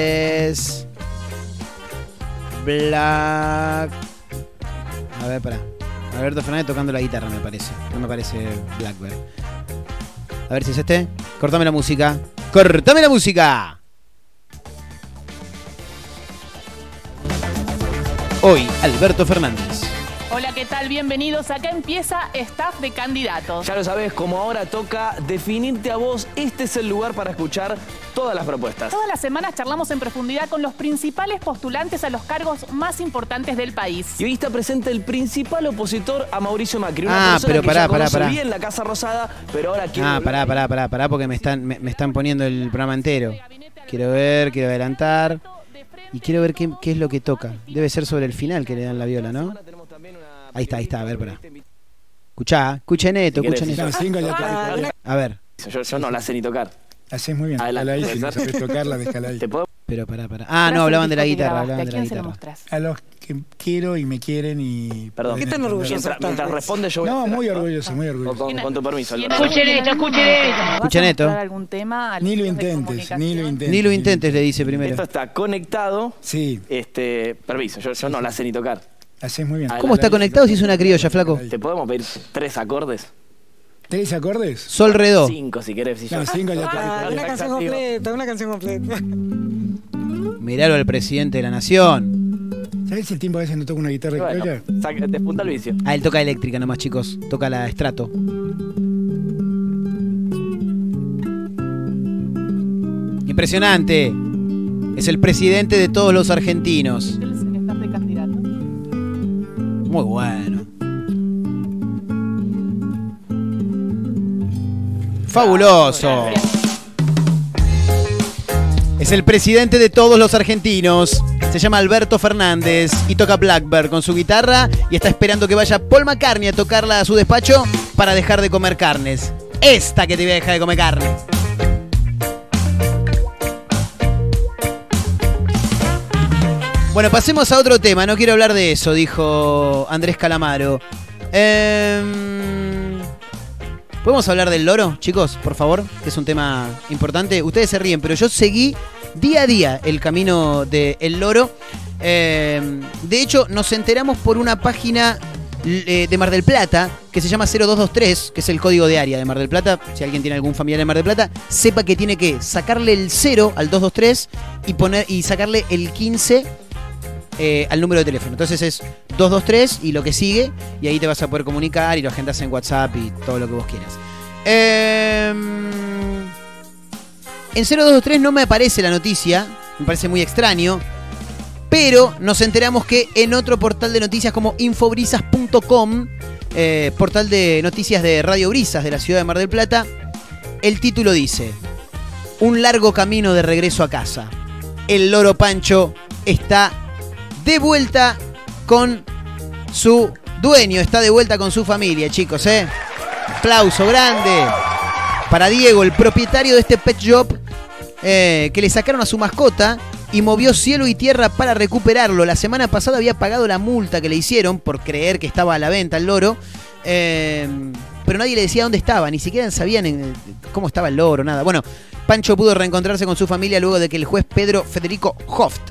Black. A ver, para. Alberto Fernández tocando la guitarra, me parece. No me parece Blackbird. A ver si es este. Cortame la música. ¡Cortame la música! Hoy, Alberto Fernández. Hola, ¿qué tal? Bienvenidos. Acá empieza Staff de Candidatos. Ya lo sabes, como ahora toca definirte a vos, este es el lugar para escuchar todas las propuestas. Todas las semanas charlamos en profundidad con los principales postulantes a los cargos más importantes del país. Y hoy está presente el principal opositor a Mauricio Macri. Una Ah, persona pero que pará, ya pará, pará. bien la Casa Rosada, pero ahora Ah, pará, pará, pará, pará, porque me están, me, me están poniendo el programa entero. Quiero ver, quiero adelantar. Y quiero ver qué, qué es lo que toca. Debe ser sobre el final que le dan la viola, ¿no? Ahí está, ahí está, a ver, pará. Escuchá, escuchen esto, Si querés, escuchen esto. Cinco ya te A ver, Yo, yo no la sé ni tocar. haces muy bien. Adelante. Déjala ahí, si no sabes tocarla, déjala ahí. ¿Te puedo? pero pará, pará. Ah, no, hablaban de la guitarra, hablaban de la ¿A quién se lo guitarra. mostrás? A los que quiero y me quieren y... Perdón. pueden entender. Mientras, mientras responde yo voy a No, hacer muy algo. orgulloso, muy Con, orgulloso. con- con tu permiso. ¿Tiene Alberto. Escuchen esto, escuchen esto. ¿Vas a Escuchen esto. algún tema a Ni lo de intentes, ni lo comunicación? intentes. Ni lo intentes, le dice primero. Esto está conectado. Sí, Este, permiso, yo, yo no la sé ni tocar. Haces muy bien. Adelante. ¿Cómo está conectado si es una criolla, flaco? ¿Te podemos pedir tres acordes? ¿Tres acordes? Sol Redó. Cinco, si querés. Si No, yo- cinco ya te Ah, una canción completa, una canción completa. Miralo al presidente de la nación. ¿Sabes si el tiempo a veces no toca una guitarra Y bueno, criolla? saca- despunta el vicio. Ah, él toca eléctrica nomás, chicos. Toca la estrato. Impresionante. Es el presidente de todos los argentinos. Muy bueno. Fabuloso. Es el presidente de todos los argentinos. Se llama Alberto Fernández y toca Blackbird con su guitarra y está esperando que vaya Paul McCartney a tocarla a su despacho para dejar de comer carnes. Esta que te voy a dejar de comer carne. Bueno, pasemos a otro tema. No quiero hablar de eso, dijo Andrés Calamaro. Em, ¿Podemos hablar del loro, chicos, por favor? Que es un tema importante. Ustedes se ríen, pero yo seguí día a día el camino del loro. Em, de hecho, nos enteramos por una página eh, de Mar del Plata que se llama 0223, que es el código de área de Mar del Plata. Si alguien tiene algún familiar en Mar del Plata, sepa que tiene que sacarle el 0 al 223 y, poner, y sacarle el 15 eh, al número de teléfono. Entonces es 223 y lo que sigue, y ahí te vas a poder comunicar y lo agendas en WhatsApp y todo lo que vos quieras. Em, en 0223 no me aparece la noticia, me parece muy extraño, pero nos enteramos que en otro portal de noticias como infobrisas.com, eh, portal de noticias de Radio Brisas de la ciudad de Mar del Plata, el título dice, Un largo camino de regreso a casa. El loro Pancho está de vuelta con su dueño, está de vuelta con su familia, chicos, ¿eh? Aplauso grande para Diego, el propietario de este pet shop, eh, que le sacaron a su mascota y movió cielo y tierra para recuperarlo. La semana pasada había pagado la multa que le hicieron por creer que estaba a la venta el loro. eh, pero nadie le decía dónde estaba, ni siquiera sabían cómo estaba el loro, nada. Bueno, Pancho pudo reencontrarse con su familia luego de que el juez Pedro Federico Hoft,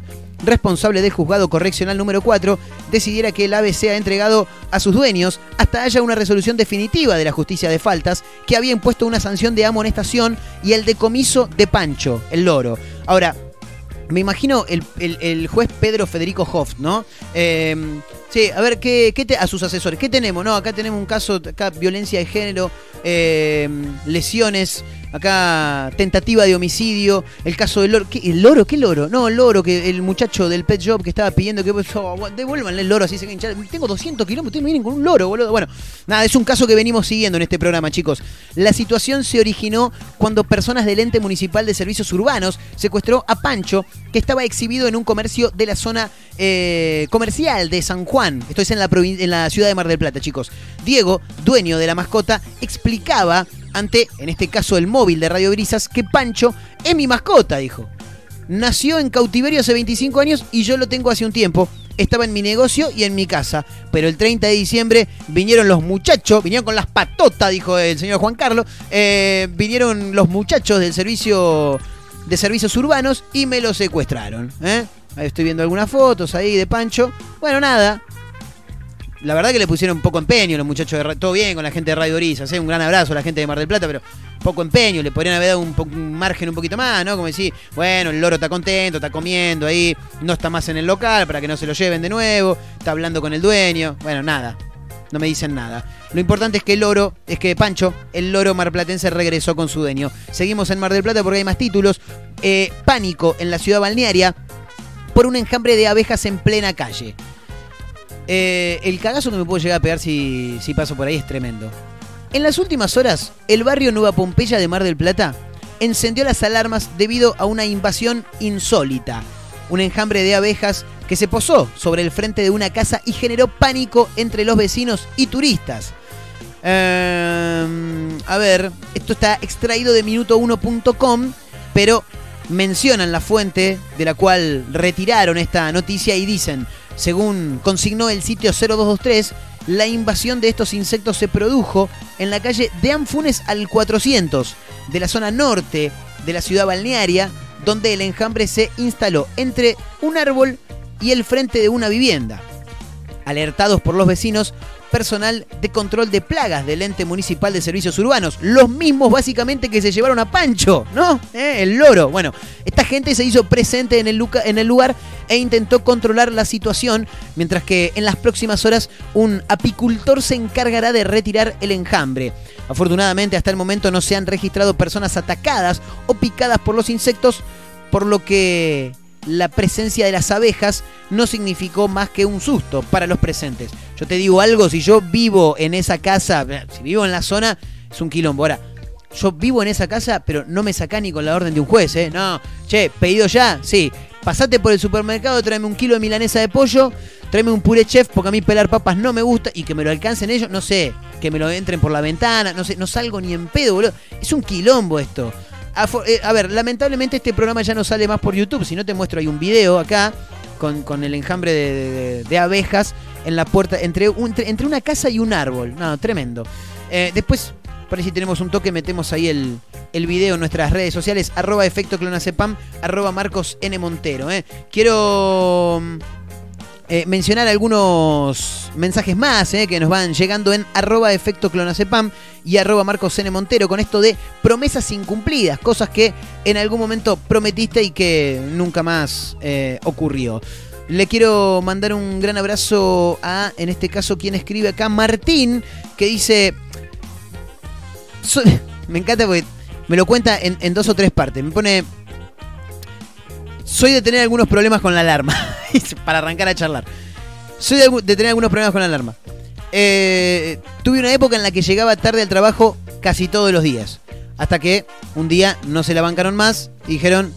responsable del juzgado correccional número 4, decidiera que el ave sea entregado a sus dueños hasta haya una resolución definitiva de la justicia de faltas que había impuesto una sanción de amonestación y el decomiso de Pancho, el loro. Ahora, me imagino el, el- juez Pedro Federico Hoft, ¿no? Eh, Sí, a ver, ¿qué, qué a sus asesores, ¿qué tenemos? No, acá tenemos un caso, acá violencia de género, eh, lesiones, acá tentativa de homicidio, el caso del loro. ¿Qué, ¿El loro? ¿Qué loro? No, el loro, que el muchacho del pet shop que estaba pidiendo que oh, devuélvanle el loro así se hinchar. Tengo 200 kilómetros, ustedes me vienen con un loro, boludo. Bueno, nada, es un caso que venimos siguiendo en este programa, chicos. La situación se originó cuando personas del ente municipal de servicios urbanos secuestró a Pancho, que estaba exhibido en un comercio de la zona eh, comercial de San Juan. Esto es en la, en la ciudad de Mar del Plata, chicos. Diego, dueño de la mascota, explicaba ante, en este caso, el móvil de Radio Brisas, que Pancho es mi mascota, dijo. Nació en cautiverio hace 25 años y yo lo tengo hace un tiempo. Estaba en mi negocio y en mi casa. Pero el 30 de diciembre vinieron los muchachos, vinieron con las patotas, dijo el señor Juan Carlos. eh, vinieron los muchachos del servicio de servicios urbanos y me lo secuestraron. ¿eh? Ahí estoy viendo algunas fotos ahí de Pancho. Bueno, nada. La verdad que le pusieron poco empeño los muchachos de Todo bien con la gente de Radio Orizas, un gran abrazo a la gente de Mar del Plata, pero poco empeño. Le podrían haber dado un, un margen un poquito más, ¿no? Como decir, bueno, el loro está contento, está comiendo ahí, no está más en el local para que no se lo lleven de nuevo, está hablando con el dueño. Bueno, nada. No me dicen nada. Lo importante es que el loro, es que Pancho, el loro marplatense, regresó con su dueño. Seguimos en Mar del Plata porque hay más títulos. Eh, pánico en la ciudad balnearia por un enjambre de abejas en plena calle. Eh, el cagazo que me puedo llegar a pegar si, si paso por ahí es tremendo. En las últimas horas, el barrio Nueva Pompeya de Mar del Plata encendió las alarmas debido a una invasión insólita. Un enjambre de abejas que se posó sobre el frente de una casa y generó pánico entre los vecinos y turistas. Ehm, a ver, esto está extraído de minuto1.com, pero mencionan la fuente de la cual retiraron esta noticia y dicen, según consignó el sitio 0223, la invasión de estos insectos se produjo en la calle de Anfunes al 400, de la zona norte de la ciudad balnearia, donde el enjambre se instaló entre un árbol y el frente de una vivienda. Alertados por los vecinos, personal de control de plagas del ente municipal de servicios urbanos, los mismos básicamente que se llevaron a Pancho, ¿no? ¿Eh? El loro. Bueno, esta gente se hizo presente en el, en el lugar e intentó controlar la situación, mientras que en las próximas horas un apicultor se encargará de retirar el enjambre. Afortunadamente hasta el momento no se han registrado personas atacadas o picadas por los insectos, por lo que la presencia de las abejas no significó más que un susto para los presentes. Yo te digo algo, si yo vivo en esa casa, si vivo en la zona, es un quilombo. Ahora, yo vivo en esa casa, pero no me saca ni con la orden de un juez, ¿eh? No, che, pedido ya, sí. Pasate por el supermercado, tráeme un kilo de milanesa de pollo, tráeme un puré chef, porque a mí pelar papas no me gusta y que me lo alcancen ellos, no sé, que me lo entren por la ventana, no sé, no salgo ni en pedo, boludo. Es un quilombo esto. Afo- eh, A ver, lamentablemente este programa ya no sale más por YouTube, si no te muestro hay un video acá con, con el enjambre de, abejas en la puerta, entre, entre, una casa y un árbol. No, tremendo. Eh, después, ahí si tenemos un toque, metemos ahí el, el video en nuestras redes sociales, arroba efecto clonacepam, arroba Marcos N. Montero. eh. Quiero eh, mencionar algunos mensajes más eh, que nos van llegando en arroba efecto clonacepam y arroba Marcos N. Montero con esto de promesas incumplidas, cosas que en algún momento prometiste y que nunca más eh, ocurrió. Le quiero mandar un gran abrazo a, en este caso, quien escribe acá, Martín, que dice, me encanta porque me lo cuenta en, dos o tres partes. Me pone. Soy de tener algunos problemas con la alarma. para arrancar a charlar. Soy de, tener algunos problemas con la alarma. Eh, tuve una época en la que llegaba tarde al trabajo casi todos los días. Hasta que un día no se la bancaron más y dijeron: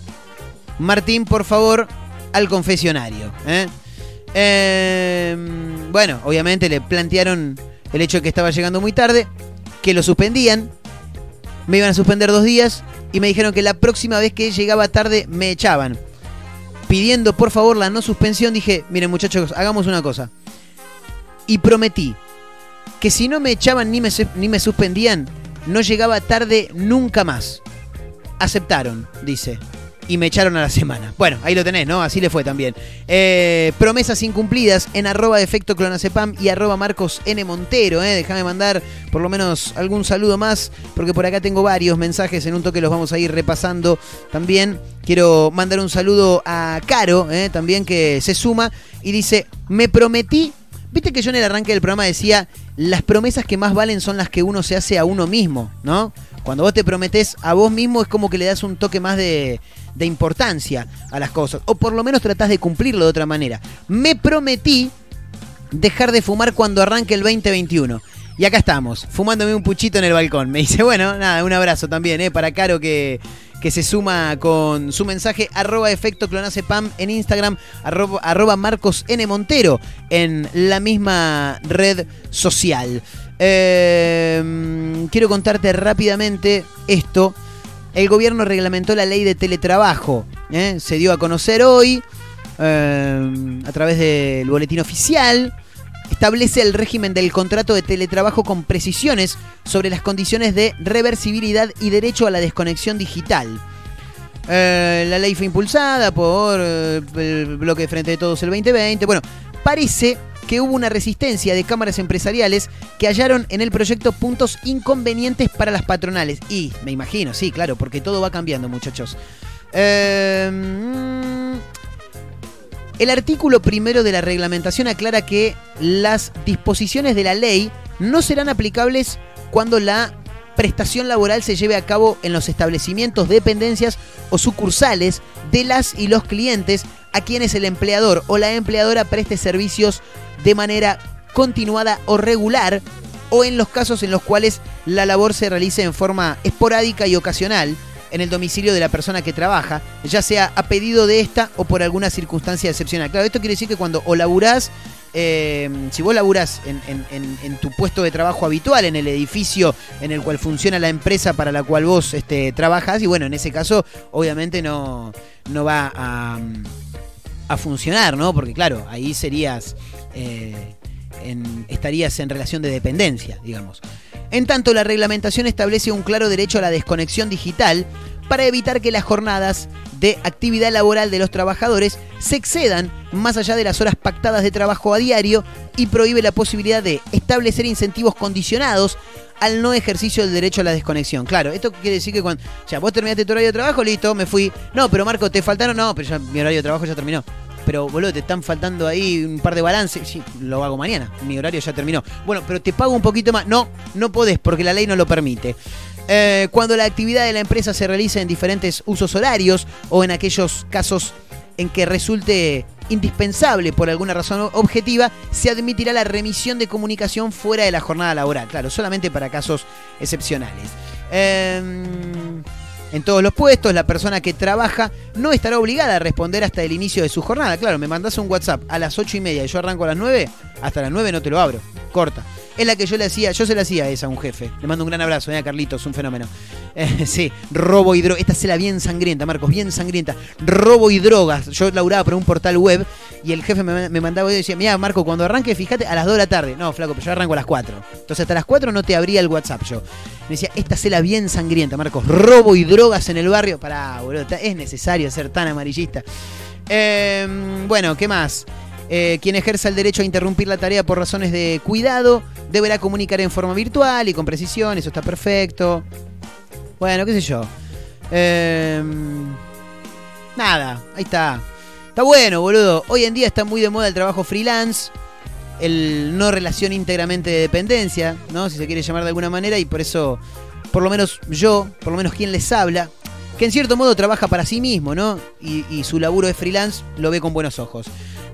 Martín, por favor, al confesionario. ¿eh? Eh, bueno, obviamente le plantearon el hecho de que estaba llegando muy tarde, que lo suspendían, me iban a suspender dos días y me dijeron que la próxima vez que llegaba tarde me echaban. Pidiendo por favor la no suspensión, dije, miren muchachos, hagamos una cosa. Y prometí que si no me echaban ni me, ni me suspendían, no llegaba tarde nunca más. Aceptaron, dice. Y me echaron a la semana. Bueno, ahí lo tenés, ¿no? Así le fue también. Eh, promesas incumplidas en arroba efecto clonacepam y arroba Marcos N. Montero. ¿eh? Déjame mandar por lo menos algún saludo más, porque por acá tengo varios mensajes. En un toque los vamos a ir repasando también. Quiero mandar un saludo a Caro, ¿eh? también que se suma y dice, me prometí Viste que yo en el arranque del programa decía, las promesas que más valen son las que uno se hace a uno mismo, ¿no? Cuando vos te prometés a vos mismo es como que le das un toque más de, de importancia a las cosas. O por lo menos tratás de cumplirlo de otra manera. Me prometí dejar de fumar cuando arranque el 2021. Y acá estamos, fumándome un puchito en el balcón. Me dice, bueno, nada, un abrazo también, ¿eh? Para Caro que, que se suma con su mensaje, arroba efecto clonacepam en Instagram, arroba, Marcos N. Montero en la misma red social. Eh, quiero contarte rápidamente esto. El gobierno reglamentó la ley de teletrabajo. ¿eh? Se dio a conocer hoy eh, a través del boletín oficial establece el régimen del contrato de teletrabajo con precisiones sobre las condiciones de reversibilidad y derecho a la desconexión digital. Eh, la ley fue impulsada por eh, el bloque de Frente de Todos el 2020. Bueno, parece que hubo una resistencia de cámaras empresariales que hallaron en el proyecto puntos inconvenientes para las patronales. Y me imagino, sí, claro, porque todo va cambiando, muchachos. Eh, mm, el artículo primero de la reglamentación aclara que las disposiciones de la ley no serán aplicables cuando la prestación laboral se lleve a cabo en los establecimientos, dependencias o sucursales de las y los clientes a quienes el empleador o la empleadora preste servicios de manera continuada o regular o en los casos en los cuales la labor se realice en forma esporádica y ocasional en el domicilio de la persona que trabaja, ya sea a pedido de esta o por alguna circunstancia excepcional. Claro, esto quiere decir que cuando o laburás, eh, si vos laburás en, tu puesto de trabajo habitual, en el edificio en el cual funciona la empresa para la cual vos este, trabajás, y bueno, en ese caso obviamente no, no va a, a funcionar, ¿no? Porque claro, ahí serías... eh, en- estarías en relación de dependencia, digamos. En tanto, la reglamentación establece un claro derecho a la desconexión digital para evitar que las jornadas de actividad laboral de los trabajadores se excedan más allá de las horas pactadas de trabajo a diario y prohíbe la posibilidad de establecer incentivos condicionados al no ejercicio del derecho a la desconexión. Claro, esto quiere decir que cuando ya vos terminaste tu horario de trabajo, listo, me fui. No, pero Marco, te faltaron, no, pero ya mi horario de trabajo ya terminó. Pero boludo, te están faltando ahí un par de balances. Sí, lo hago mañana. Mi horario ya terminó. Bueno, pero te pago un poquito más. No, no podés porque la ley no lo permite. Eh, cuando la actividad de la empresa se realiza en diferentes usos horarios o en aquellos casos en que resulte indispensable por alguna razón objetiva, se admitirá la remisión de comunicación fuera de la jornada laboral. Claro, solamente para casos excepcionales. Em, en todos los puestos, la persona que trabaja no estará obligada a responder hasta el inicio de su jornada. Claro, me mandás un WhatsApp a las 8 y media y yo arranco a las 9, hasta las 9 no te lo abro. Corta. Es la que yo le hacía, yo se la hacía esa un jefe. Le mando un gran abrazo, eh, Carlitos, un fenómeno. Eh, sí, robo y drogas. Esta se la bien sangrienta, Marcos, bien sangrienta. Robo y drogas. Yo laburaba por un portal web y el jefe me, me mandaba y decía, mira, Marco, cuando arranque, fíjate, a las 2 de la tarde. No, flaco, pero yo arranco a las 4. Entonces hasta las 4 no te abría el WhatsApp yo. Me decía, esta cela bien sangrienta, Marcos. Robo y drogas en el barrio. Pará, boludo, es necesario ser tan amarillista. Eh, bueno, ¿qué más? Eh, quien ejerza el derecho a interrumpir la tarea por razones de cuidado deberá comunicar en forma virtual y con precisión, eso está perfecto. Bueno, qué sé yo. Eh, nada, ahí está. Está bueno, boludo. Hoy en día está muy de moda el trabajo freelance, el no relación íntegramente de dependencia, ¿no? Si se quiere llamar de alguna manera, y por eso, por lo menos yo, por lo menos quien les habla, que en cierto modo trabaja para sí mismo, ¿no? Y su laburo de freelance lo ve con buenos ojos.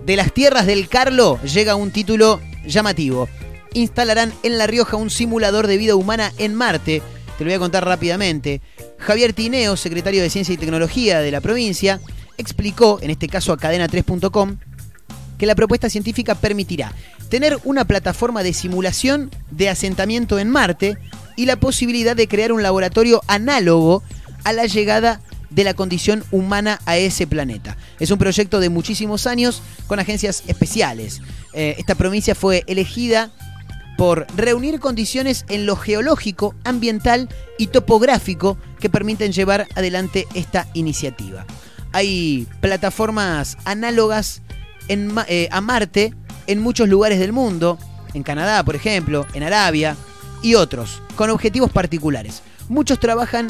De las tierras del Carlo llega un título llamativo. Instalarán en La Rioja un simulador de vida humana en Marte. Te lo voy a contar rápidamente. Javier Tineo, secretario de Ciencia y Tecnología de la provincia, explicó, en este caso a cadena3.com, que la propuesta científica permitirá tener una plataforma de simulación de asentamiento en Marte y la posibilidad de crear un laboratorio análogo a la llegada de la condición humana a ese planeta. Es un proyecto de muchísimos años con agencias especiales. Eh, esta provincia fue elegida por reunir condiciones en lo geológico, ambiental y topográfico que permiten llevar adelante esta iniciativa. Hay plataformas análogas en eh, a Marte en muchos lugares del mundo, en Canadá, por ejemplo, en Arabia y otros, con objetivos particulares. Muchos trabajan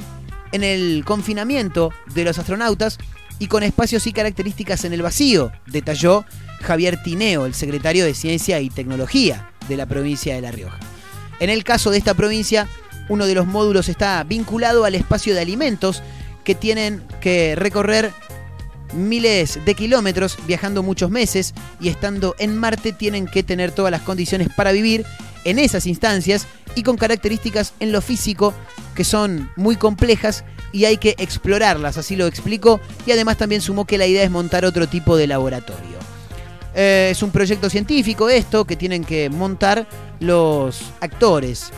en el confinamiento de los astronautas y con espacios y características en el vacío, detalló Javier Tineo, el secretario de Ciencia y Tecnología de la provincia de La Rioja. En el caso de esta provincia, uno de los módulos está vinculado al espacio de alimentos que tienen que recorrer miles de kilómetros, viajando muchos meses y estando en Marte tienen que tener todas las condiciones para vivir en esas instancias y con características en lo físico que son muy complejas y hay que explorarlas, así lo explico, y además también sumó que la idea es montar otro tipo de laboratorio. Eh, es un proyecto científico esto que tienen que montar los actores.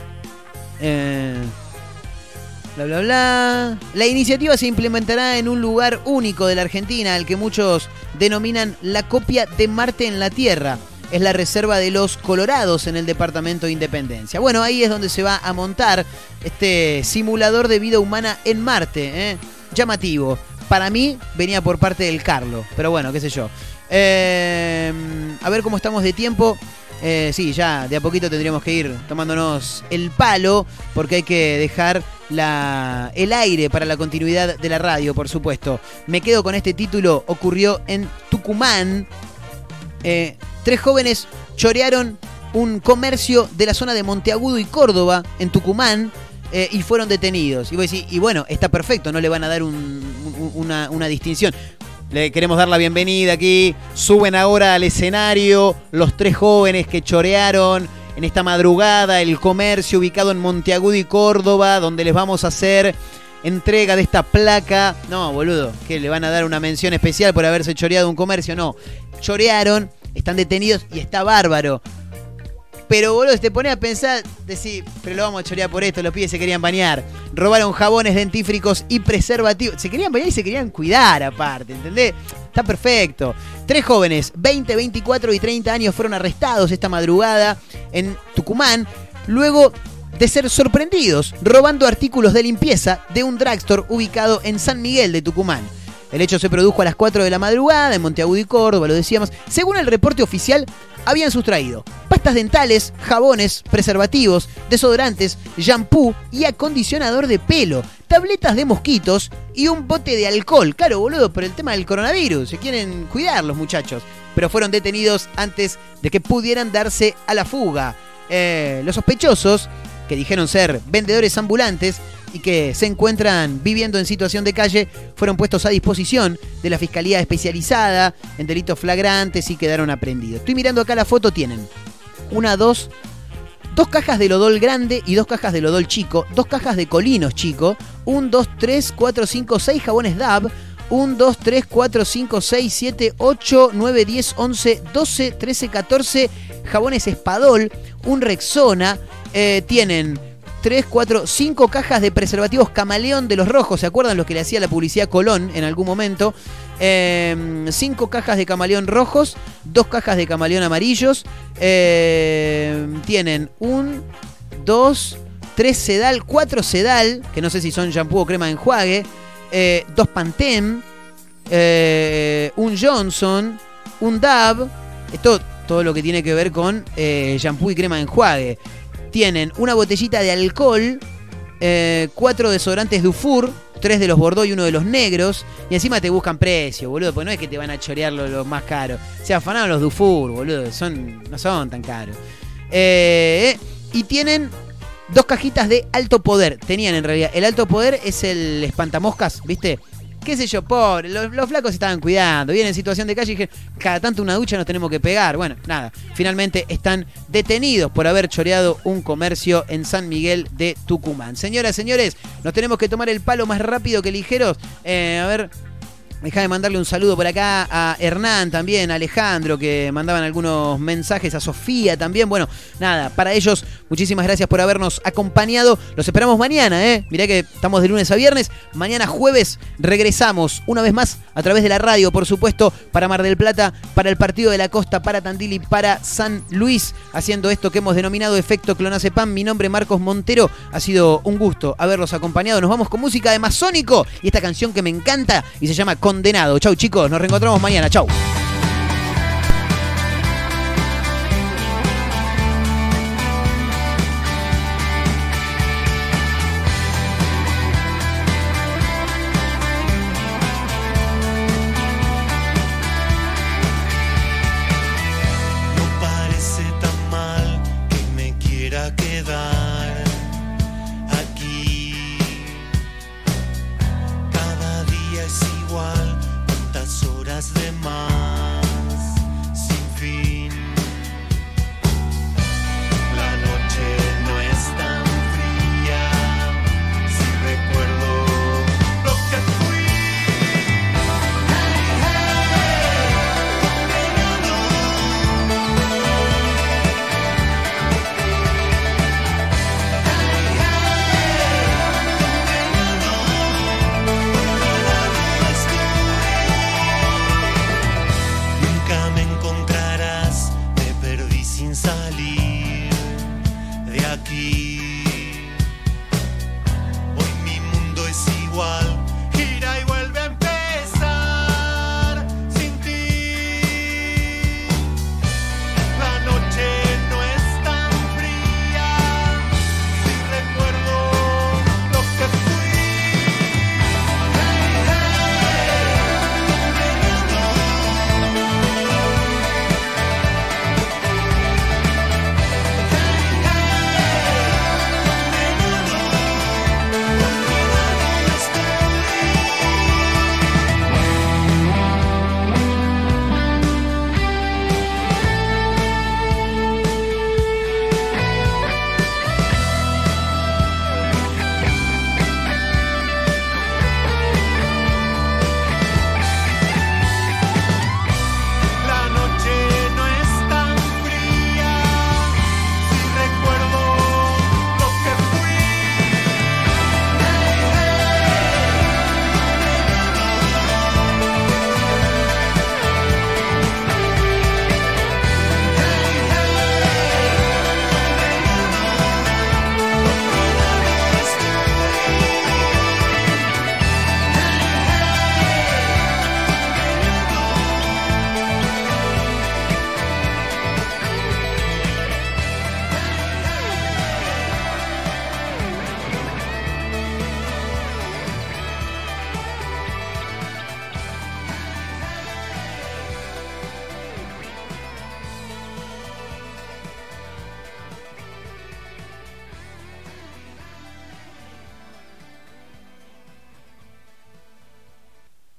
Eh, bla, bla, bla. La iniciativa se implementará en un lugar único de la Argentina, al que muchos denominan la copia de Marte en la Tierra. Es la reserva de los Colorados en el departamento de Independencia. Bueno, ahí es donde se va a montar este simulador de vida humana en Marte. ¿eh? Llamativo. Para mí venía por parte del Carlo, pero bueno, qué sé yo. Eh, a ver cómo estamos de tiempo. Eh, sí, ya de a poquito tendríamos que ir tomándonos el palo porque hay que dejar la, el aire para la continuidad de la radio, por supuesto. Me quedo con este título, ocurrió en Tucumán. Eh, tres jóvenes chorearon un comercio de la zona de Monteagudo y Córdoba, en Tucumán, eh, y fueron detenidos. Y, vos decís, y bueno, está perfecto, no le van a dar un- un- una, una distinción. Le queremos dar la bienvenida aquí. Suben ahora al escenario los tres jóvenes que chorearon en esta madrugada el comercio ubicado en Monteagudo y Córdoba, donde les vamos a hacer entrega de esta placa. No, boludo, que le van a dar una mención especial por haberse choreado un comercio. No, chorearon, están detenidos y está bárbaro. Pero boludo, te pones a pensar, decís, pero lo vamos a chorear por esto, los pibes se querían bañar. Robaron jabones, dentífricos y preservativos. Se querían bañar y se querían cuidar aparte, ¿entendés? Está perfecto. Tres jóvenes, 20, 24 y 30 años, fueron arrestados esta madrugada en Tucumán, luego de ser sorprendidos robando artículos de limpieza de un drugstore ubicado en San Miguel de Tucumán. El hecho se produjo a las 4 de la madrugada en Monteagudo y Córdoba, lo decíamos. Según el reporte oficial, habían sustraído pastas dentales, jabones, preservativos, desodorantes, shampoo y acondicionador de pelo, tabletas de mosquitos y un bote de alcohol. Claro, boludo, por el tema del coronavirus. Se quieren cuidar los muchachos. Pero fueron detenidos antes de que pudieran darse a la fuga. Eh, los sospechosos, que dijeron ser vendedores ambulantes y que se encuentran viviendo en situación de calle, fueron puestos a disposición de la Fiscalía Especializada en delitos flagrantes y quedaron aprendidos. Estoy mirando acá la foto, tienen una, dos, dos cajas de Lodol grande y dos cajas de Lodol chico, dos cajas de Colinos chico, un, dos, tres, cuatro, cinco, seis jabones DAB, 1, 2, 3, 4, 5, 6, 7, 8, 9, 10, 11, 12, 13, 14 jabones Espadol, un Rexona, eh, tienen 3, 4, 5 cajas de preservativos camaleón de los rojos, ¿se acuerdan los que le hacía la publicidad Colón en algún momento? 5 cajas de camaleón rojos, 2 cajas de camaleón amarillos, eh, tienen un, 2, 3 sedal, 4 sedal, que no sé si son shampoo o crema de enjuague, eh, dos Pantene, eh, un Johnson, un Dab, esto todo lo que tiene que ver con eh, shampoo y crema de enjuague. Tienen una botellita de alcohol, eh, cuatro desodorantes Dufour, tres de los Bordeaux y uno de los negros, y encima te buscan precio, boludo, porque no es que te van a chorear los lo más caros. Se afanaron los Dufour, boludo, son, no son tan caros. Eh, y tienen dos cajitas de alto poder. Tenían en realidad. El alto poder es el espantamoscas, ¿viste? Qué sé yo, pobre. Los, flacos estaban cuidando. Vienen en situación de calle y dijeron, cada tanto una ducha nos tenemos que pegar. Bueno, nada. Finalmente están detenidos por haber choreado un comercio en San Miguel de Tucumán. Señoras, señores, nos tenemos que tomar el palo más rápido que ligeros. Eh, a ver. Déjame mandarle un saludo por acá a Hernán también, a Alejandro, que mandaban algunos mensajes, a Sofía también. Bueno, nada, para ellos, muchísimas gracias por habernos acompañado. Los esperamos mañana, ¿eh? Mirá que estamos de lunes a viernes. Mañana jueves regresamos una vez más a través de la radio, por supuesto, para Mar del Plata, para el Partido de la Costa, para Tandil y para San Luis, haciendo esto que hemos denominado Efecto Clonazepam. Mi nombre es Marcos Montero. Ha sido un gusto haberlos acompañado. Nos vamos con música de Masónico y esta canción que me encanta y se llama Condenado. Chau chicos, nos reencontramos mañana. Chau.